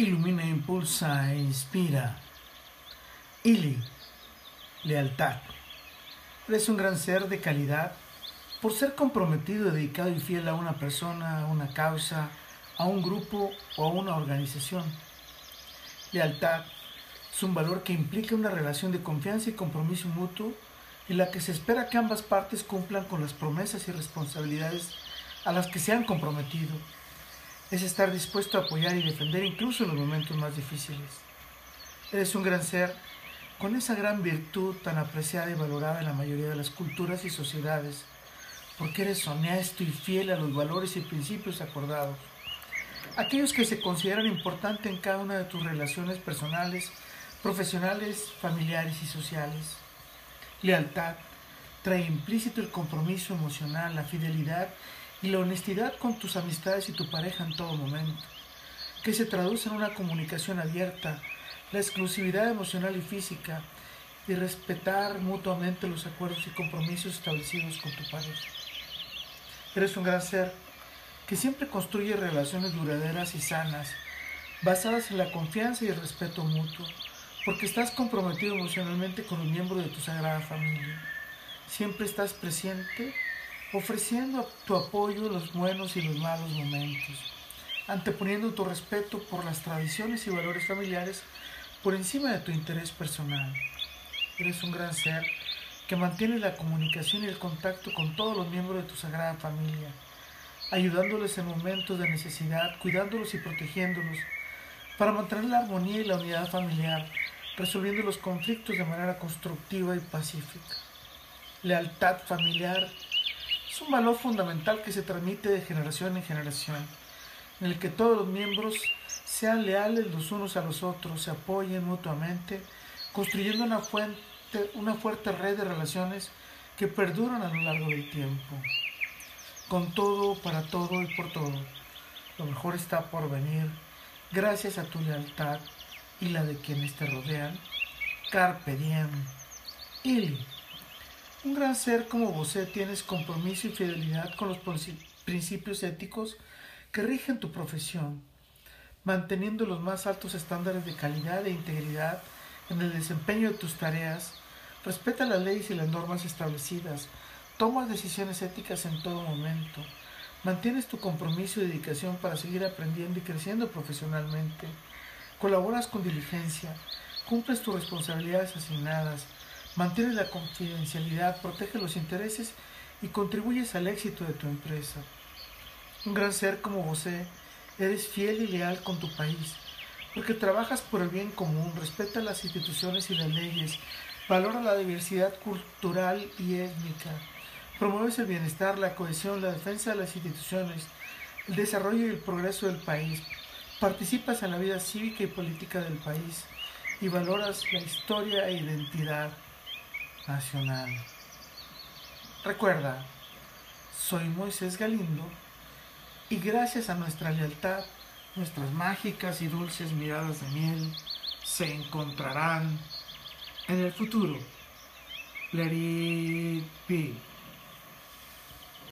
ilumina, impulsa e inspira. Ili, lealtad. Eres un gran ser de calidad por ser comprometido, dedicado y fiel a una persona, a una causa, a un grupo o a una organización. Lealtad es un valor que implica una relación de confianza y compromiso mutuo en la que se espera que ambas partes cumplan con las promesas y responsabilidades a las que se han comprometido es estar dispuesto a apoyar y defender incluso en los momentos más difíciles. Eres un gran ser con esa gran virtud tan apreciada y valorada en la mayoría de las culturas y sociedades, porque eres honesto y fiel a los valores y principios acordados, aquellos que se consideran importantes en cada una de tus relaciones personales, profesionales, familiares y sociales. Lealtad trae implícito el compromiso emocional, la fidelidad y la honestidad con tus amistades y tu pareja en todo momento, que se traduce en una comunicación abierta, la exclusividad emocional y física y respetar mutuamente los acuerdos y compromisos establecidos con tu pareja. Eres un gran ser que siempre construye relaciones duraderas y sanas, basadas en la confianza y el respeto mutuo, porque estás comprometido emocionalmente con un miembro de tu sagrada familia. Siempre estás presente ofreciendo tu apoyo en los buenos y los malos momentos, anteponiendo tu respeto por las tradiciones y valores familiares por encima de tu interés personal. Eres un gran ser que mantiene la comunicación y el contacto con todos los miembros de tu sagrada familia, ayudándoles en momentos de necesidad, cuidándolos y protegiéndolos, para mantener la armonía y la unidad familiar, resolviendo los conflictos de manera constructiva y pacífica. Lealtad familiar es un valor fundamental que se transmite de generación en generación, en el que todos los miembros sean leales los unos a los otros, se apoyen mutuamente, construyendo una, fuerte red de relaciones que perduran a lo largo del tiempo. Con todo, para todo y por todo, lo mejor está por venir, gracias a tu lealtad y la de quienes te rodean. Carpe diem. Ili. Un gran ser como vos tienes compromiso y fidelidad con los principios éticos que rigen tu profesión, manteniendo los más altos estándares de calidad e integridad en el desempeño de tus tareas, respeta las leyes y las normas establecidas, tomas decisiones éticas en todo momento, mantienes tu compromiso y dedicación para seguir aprendiendo y creciendo profesionalmente, colaboras con diligencia, cumples tus responsabilidades asignadas, Mantienes la confidencialidad, protege los intereses y contribuyes al éxito de tu empresa. Un gran ser como José, eres fiel y leal con tu país, porque trabajas por el bien común, respeta las instituciones y las leyes, valora la diversidad cultural y étnica, promueves el bienestar, la cohesión, la defensa de las instituciones, el desarrollo y el progreso del país, participas en la vida cívica y política del país y valoras la historia e identidad Recuerda, soy Moisés Galindo y gracias a nuestra lealtad, nuestras mágicas y dulces miradas de miel se encontrarán en el futuro. Let.